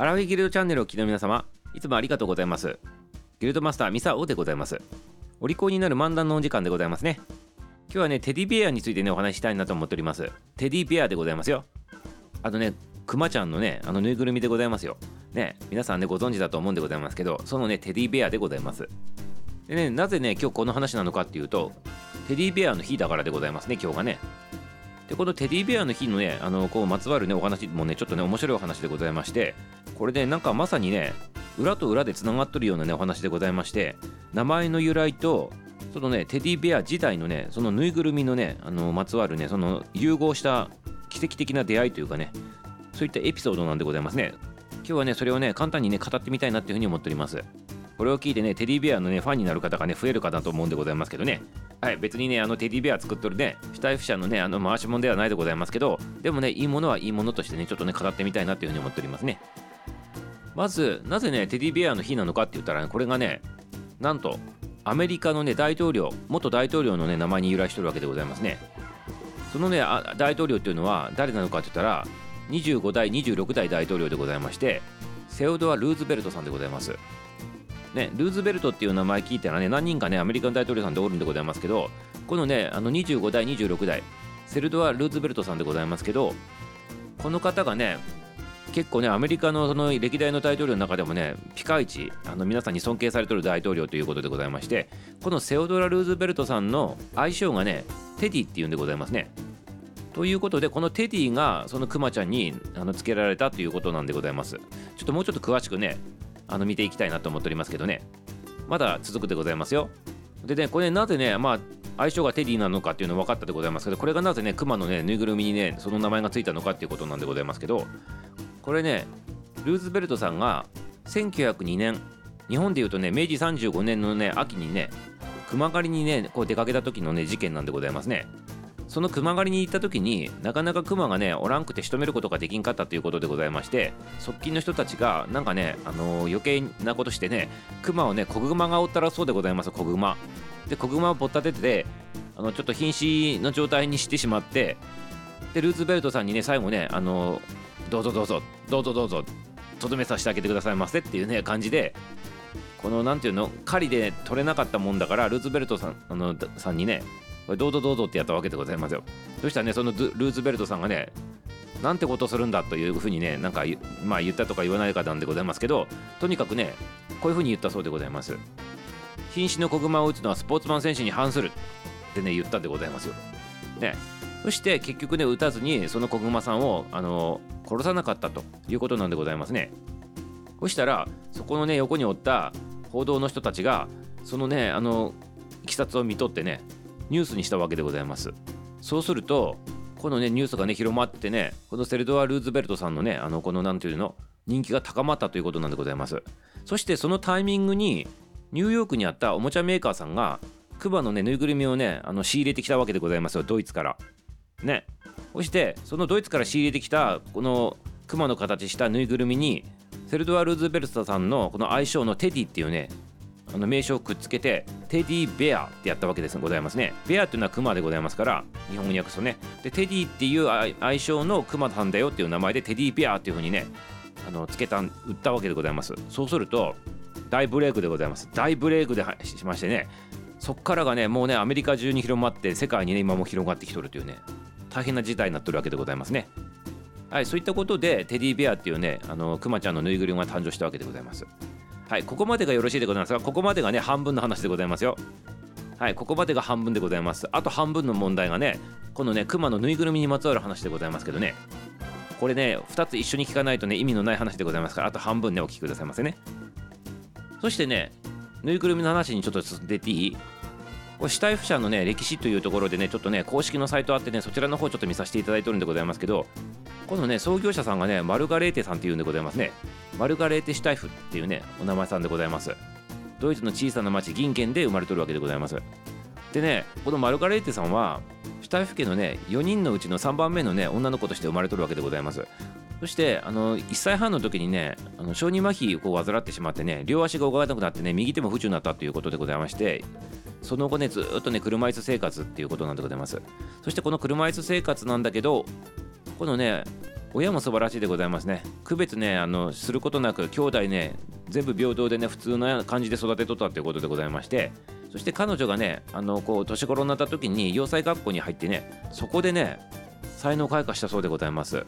アラフィギルドチャンネルをお聞きの皆様、いつもありがとうございます。ギルドマスターミサオでございます。お利口になる漫談のお時間でございますね。今日はね、テディベアについてね、お話ししたいなと思っております。テディベアでございますよ。あとね、クマちゃんのね、あのぬいぐるみでございますよ。ね、皆さんね、ご存知だと思うんでございますけど、そのね、テディベアでございます。でね、なぜね、今日この話なのかっていうと、テディベアの日だからでございますね、今日がね。で、このテディベアの日のね、あの、こう、まつわるね、お話もね、ちょっとね、面白いお話でございまして、これで、なんかまさにね、裏と裏でつながっとるようなね、お話でございまして、名前の由来と、そのね、テディベア自体のね、そのぬいぐるみのね、あの、まつわるね、その融合した奇跡的な出会いというかね、そういったエピソードなんでございますね。今日はね、それをね、簡単にね、語ってみたいなっていうふうに思っております。これを聞いてね、テディベアのね、ファンになる方がね、増えるかなと思うんでございますけどね。はい、別にね、あのテディベア作っとるね、シュタイフ社のね、あの回し物ではないでございますけど、でもね、いいものはいいものとしてね、ちょっとね、語ってみたいなっていうふうに思っておりますね。まず、なぜね、テディベアの日なのかって言ったら、ね、これがね、なんと、アメリカのね、大統領、元大統領のね、名前に由来してるわけでございますね。そのね、大統領っていうのは誰なのかって言ったら、25代、26代大統領でございまして、セオドア・ルーズベルトさんでございます。ね、ルーズベルトっていう名前聞いたらね、何人かね、アメリカの大統領さんでおるんでございますけど、このね、あの25代、26代、セルドア・ルーズベルトさんでございますけど、この方がね、結構ね、アメリカのその歴代の大統領の中でもね、ピカイチ、あの皆さんに尊敬されてる大統領ということでございまして、このセオドラ・ルーズベルトさんの愛称がね、テディっていうんでございますね。ということで、このテディがそのクマちゃんにあのつけられたということなんでございます。ちょっともうちょっと詳しくね、あの見ていきたいなと思っておりますけどね、まだ続くでございますよ。でね、これなぜね、まあ、相性がテディなのかっていうの分かったでございますけど、これがなぜね、クマのね、ぬいぐるみにね、その名前がついたのかっていうことなんでございますけど、これね、ルーズベルトさんが1902年、日本でいうとね、明治35年のね、秋にね、熊狩りにね、こう出かけた時のね、事件なんでございますね。その熊狩りに行った時になかなか熊がねおらんくて仕留めることができんかったということでございまして側近の人たちがなんかね、あのー余計なことしてね熊をね子熊がおったらそうでございます子熊。で子熊をぼったててあのちょっと瀕死の状態にしてしまってでルーズベルトさんにね最後ね、あのーどうぞどうぞどうぞどうぞとどめさせてあげてくださいませっていうね感じでこのなんていうの狩りで取れなかったもんだからルーズベルトさんあのさんにねこれどうぞどうぞってやったわけでございますよ。そしたらねそのルーズベルトさんがねなんてことするんだというふうにねなんかまあ言ったとか言わないかなんでございますけどとにかくねこういうふうに言ったそうでございます。瀕死の子熊を撃つのはスポーツマン選手に反するってね言ったんでございますよ。ね。そして結局ね撃たずにその子熊さんをあの殺さなかったということなんでございますね。そしたらそこのね横におった報道の人たちがそのねあのいきさつを見とってねニュースにしたわけでございます。そうするとこのねニュースがね広まってねこのセルドア・ルーズベルトさんのねあのこのなんていうの人気が高まったということなんでございます。そしてそのタイミングにニューヨークにあったおもちゃメーカーさんがクマのねぬいぐるみをねあの仕入れてきたわけでございますよドイツから。ね。そしてそのドイツから仕入れてきたこのクマの形したぬいぐるみにセルドア・ルーズベルトさんのこの愛称のテディっていうねあの名称をくっつけてテディベアってやったわけですございますね。ベアっていうのはクマでございますから日本語に訳すとね。でテディっていう愛称のクマさんだよっていう名前でテディベアっていうふうにねあのつけた売ったわけでございます。そうすると大ブレイクでございます。大ブレイクでしましてねそっからがねもうねアメリカ中に広まって世界にね今も広がってきとるというね大変な事態になってるわけでございますね。はい、そういったことでテディベアっていうねあのクマちゃんのぬいぐるみが誕生したわけでございます。はい、ここまでがよろしいでございますが、ここまでがね、半分の話でございますよ。はい、ここまでが半分でございます。あと半分の問題がね、このね、クマのぬいぐるみにまつわる話でございますけどね、これね、2つ一緒に聞かないとね、意味のない話でございますから、あと半分ね、お聞きくださいませね。そしてね、ぬいぐるみの話にちょっと進んでていい？これ、シュタイフ社のね、歴史というところでね、ちょっとね、公式のサイトあってね、そちらの方ちょっと見させていただいてるんでございますけど、このね、創業者さんがね、マルガレーテさんっていうんでございますね。マルガレーテ・シュタイフっていうね、お名前さんでございます。ドイツの小さな町、ギンケンで生まれとるわけでございます。でね、このマルガレーテさんは、シュタイフ家のね、4人のうちの3番目のね、女の子として生まれとるわけでございます。そして、あの、1歳半の時にね、あの小児麻痺を患ってしまってね、両足が動かなくなってね、右手も不自由になったということでございまして、その後ね、ずっとね、車椅子生活っていうことなんでございます。そしてこの車椅子生活なんだけど、このね、親も素晴らしいでございますね。区別ねあのすることなく兄弟ね全部平等でね普通な感じで育てとったということでございまして。そして彼女がねあのこう年頃になった時に洋裁学校に入ってねそこでね才能開花したそうでございます。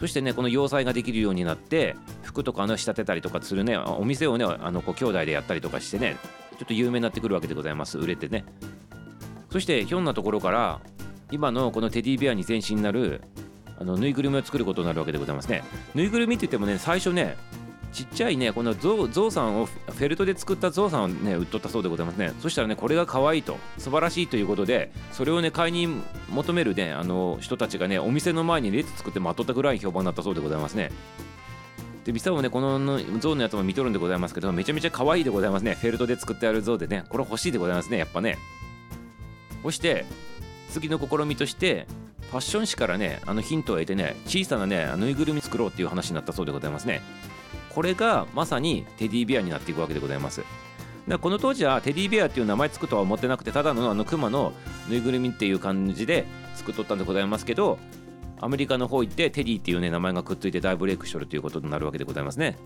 そしてねこの洋裁ができるようになって服とかの仕立てたりとかするねお店をねあのこう兄弟でやったりとかしてねちょっと有名になってくるわけでございます。売れてね。そしてひょんなところから今のこのテディベアに前身になるあのぬいぐるみを作ることになるわけでございますね。ぬいぐるみって言ってもね最初ねちっちゃいねこのゾウさんをフェルトで作ったゾウさんをね売っとったそうでございますね。そしたらねこれが可愛いと素晴らしいということでそれをね買いに求めるねあの人たちがねお店の前に列作って待っとったぐらい評判になったそうでございますね。でミサもねこのゾウのやつも見とるんでございますけどめちゃめちゃ可愛いでございますね。フェルトで作ってあるゾウでね。これ欲しいでございますねやっぱね。そして次の試みとしてファッション誌からねあのヒントを得てね小さなねぬいぐるみ作ろうっていう話になったそうでございますね。これがまさにテディベアになっていくわけでございます。だこの当時はテディベアっていう名前つくとは思ってなくてただのあのクマのぬいぐるみっていう感じで作っとったんでございますけどアメリカの方行ってテディっていうね名前がくっついて大ブレイクしとるということになるわけでございますね。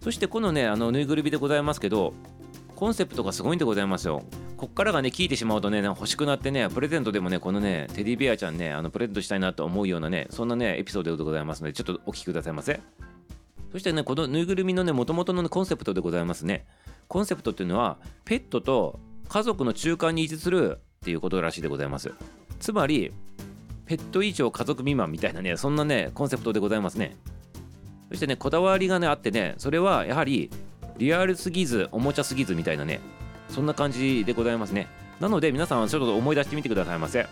そしてこのねあのぬいぐるみでございますけどコンセプトがすごいんでございますよ。こっからがね聞いてしまうとね欲しくなってねプレゼントでもねこのねテディベアちゃんねあのプレゼントしたいなと思うようなねそんなねエピソードでございますのでちょっとお聞きくださいませ。そしてねこのぬいぐるみのね元々の、コンセプトでございますね。コンセプトっていうのはペットと家族の中間に位置するっていうことらしいでございます。つまりペット以上家族未満みたいなねそんなねコンセプトでございますね。そしてねこだわりがねあってねそれはやはりリアルすぎずおもちゃすぎずみたいなねそんな感じでございますね。なので皆さんちょっと思い出してみてくださいませ。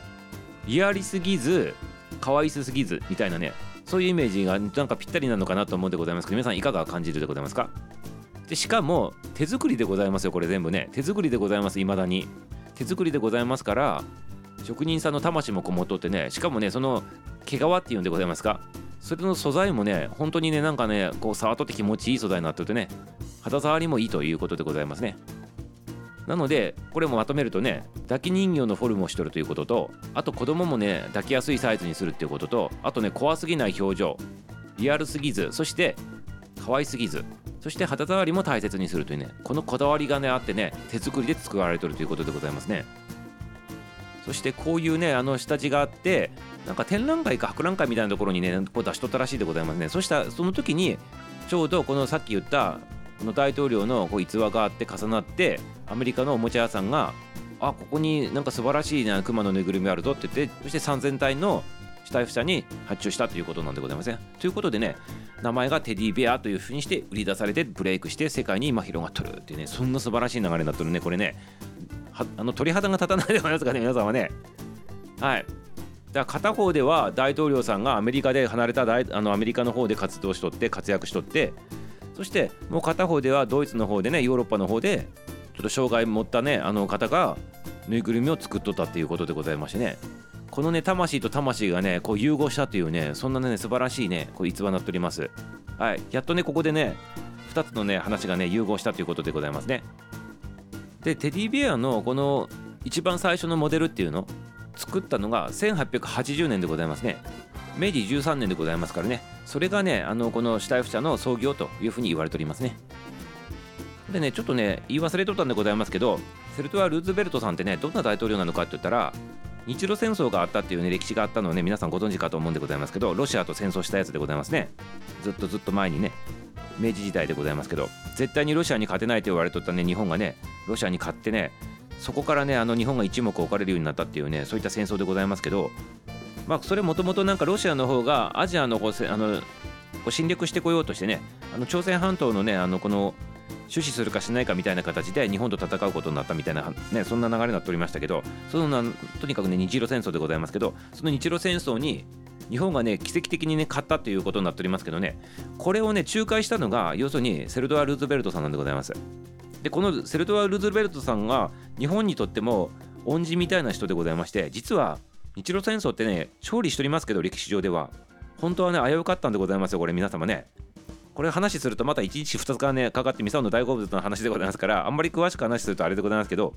リアリすぎず可愛すぎずみたいなねそういうイメージがなんかぴったりなのかなと思うんでございますけど皆さんいかが感じるでございますか？でしかも手作りでございますよこれ全部ね。手作りでございます未だに。手作りでございますから職人さんの魂もこもっとってねしかもねその毛皮っていうんでございますか？それの素材もね本当にねなんかねこう触っとって気持ちいい素材になっててね肌触りもいいということでございますね。なのでこれもまとめるとね抱き人形のフォルムをしとるということとあと子供もね抱きやすいサイズにするっていうこととあとね怖すぎない表情リアルすぎずそして可愛すぎずそして肌触りも大切にするというねこのこだわりがねあってね手作りで作られてるということでございますね。そしてこういうねあの下地があってなんか展覧会か博覧会みたいなところにねこう出しとったらしいでございますねそしたらその時にちょうどこのさっき言ったこの大統領のこう逸話があって重なってアメリカのおもちゃ屋さんがあここになんか素晴らしいな熊のぬいぐるみあるぞって言ってそして3000体の死体不者に発注したということなんでございません。ということでね名前がテディベアというふうにして売り出されてブレイクして世界に今広がっとるっていうねそんな素晴らしい流れになっとるねこれねあの鳥肌が立たないでございますかね皆さんはね。はい。だから片方では大統領さんがアメリカで離れた大あのアメリカの方で活動しとって活躍しとってそしてもう片方ではドイツの方でねヨーロッパの方でちょっと障害持ったねあの方がぬいぐるみを作っとったっていうことでございましてね。このね魂と魂がねこう融合したというねそんなね素晴らしいねこう逸話になっております。はい。やっとねここでね2つのね話がね融合したということでございますね。でテディベアのこの一番最初のモデルっていうの作ったのが1880年でございますね。明治13年でございますからね。それがねあのこの死体不者の創業というふうに言われておりますね。でねちょっとね言い忘れとったんでございますけどセルトワ・ルーズベルトさんってねどんな大統領なのかって言ったら日露戦争があったっていうね歴史があったのをね皆さんご存知かと思うんでございますけどロシアと戦争したやつでございますね。ずっとずっと前にね。明治時代でございますけど絶対にロシアに勝てないと言われとったね日本がねロシアに勝ってねそこからねあの日本が一目置かれるようになったっていうねそういった戦争でございますけどまあそれもともとなんかロシアの方がアジアのこうあのこう侵略してこようとしてねあの朝鮮半島のねあのこの出資するかしないかみたいな形で日本と戦うことになったみたいな、ね、そんな流れになっておりましたけどそのなとにかくね日露戦争でございますけどその日露戦争に日本がね奇跡的にね勝ったということになっておりますけどね。これをね仲介したのが要するにセルドア・ルーズベルトさんなんでございます。でこのセルドア・ルーズベルトさんが日本にとっても恩人みたいな人でございまして実は日露戦争ってね勝利しておりますけど歴史上では。本当はね危うかったんでございますよこれ皆様ね。これ話するとまた1日2日ねかかってミサオの大好物の話でございますからあんまり詳しく話するとあれでございますけど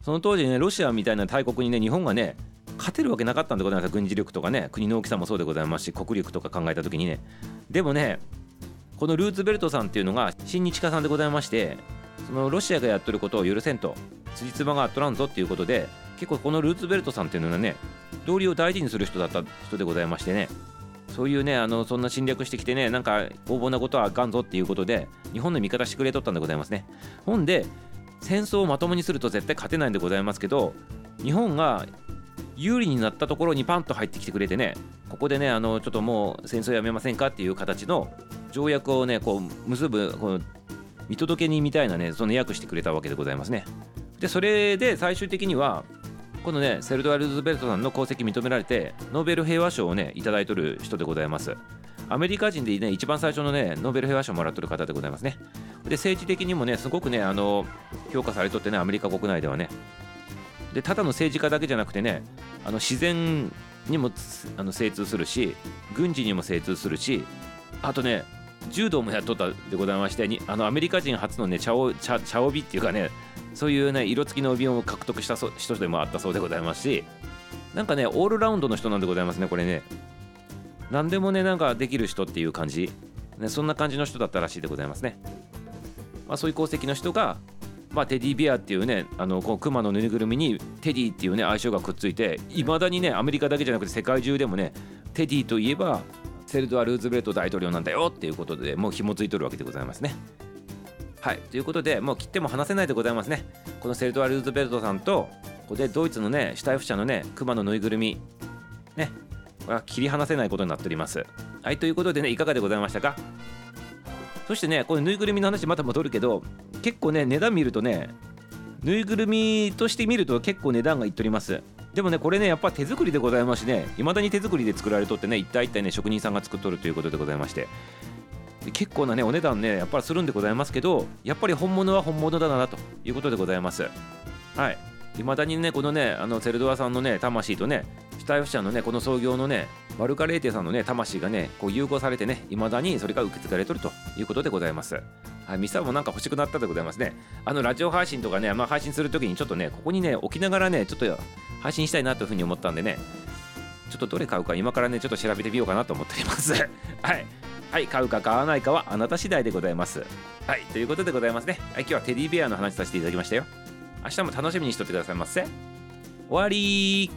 その当時ねロシアみたいな大国にね日本がね勝てるわけなかったんでございます。軍事力とかね国の大きさもそうでございますし国力とか考えた時にね。でもねこのルーツベルトさんっていうのが親日家さんでございましてそのロシアがやってることを許せんと。辻褄が合っとらんぞっていうことで結構このルーツベルトさんっていうのはね道理を大事にする人だった人でございましてね。そういうねあのそんな侵略してきてねなんか横暴なことはあかんぞっていうことで日本の味方してくれとったんでございますね。ほんで戦争をまともにすると絶対勝てないんでございますけど日本が有利になったところにパンと入ってきてくれてねここでねあのちょっともう戦争やめませんかっていう形の条約をねこう結ぶこの見届け人みたいなねその訳してくれたわけでございますね。でそれで最終的にはこのねセルドア・ルズベルトさんの功績認められてノーベル平和賞をねいいとる人でございます。アメリカ人でね一番最初のねノーベル平和賞をもらってる方でございますね。で政治的にもねすごくねあの評価されとってねアメリカ国内ではねでただの政治家だけじゃなくてねあの自然にもあの精通するし軍事にも精通するしあとね柔道もやっとったでございましてにあのアメリカ人初のね茶を茶帯っていうかねそういうね色付きの帯を獲得した人でもあったそうでございますしなんかねオールラウンドの人なんでございますねこれね。何でもねなんかできる人っていう感じ、ね、そんな感じの人だったらしいでございますね、まあ、そういう功績の人がまあ、テディベアっていうねあのこうクマのぬいぐるみにテディっていうね愛称がくっついていまだにねアメリカだけじゃなくて世界中でもねテディといえばセルドア・ルーズベルト大統領なんだよっていうことでもう紐付いとるわけでございますね。はいということでもう切っても話せないでございますね。このセルドア・ルーズベルトさんとここでドイツのねシュタイフ社のねクマのぬいぐるみねこれは切り離せないことになっております。はいということでねいかがでございましたか？そしてねこのぬいぐるみの話また戻るけど結構ね値段見るとねぬいぐるみとして見ると結構値段がいっております。でもねこれねやっぱ手作りでございますしね未だに手作りで作られとってね一体一体ね職人さんが作っとるということでございまして。結構なねお値段ねやっぱりするんでございますけどやっぱり本物は本物だなということでございます。はい。未だにねこのねあのセルドアさんのね魂とねシュタイフ社のねこの創業のねマルカレーテさんのね魂がねこう融合されてね未だにそれが受け継がれとるということでございます。はい、ミサもなんか欲しくなったでございますね。あのラジオ配信とかね、まあ、配信するときにちょっとね、ここにね、置きながらね、ちょっと配信したいなというふうに思ったんでね、ちょっとどれ買うか今からね、ちょっと調べてみようかなと思っております。はい。はい、買うか買わないかはあなた次第でございます。はい、ということでございますね。はい、今日はテディベアの話させていただきましたよ。明日も楽しみにしとってくださいませ。終わり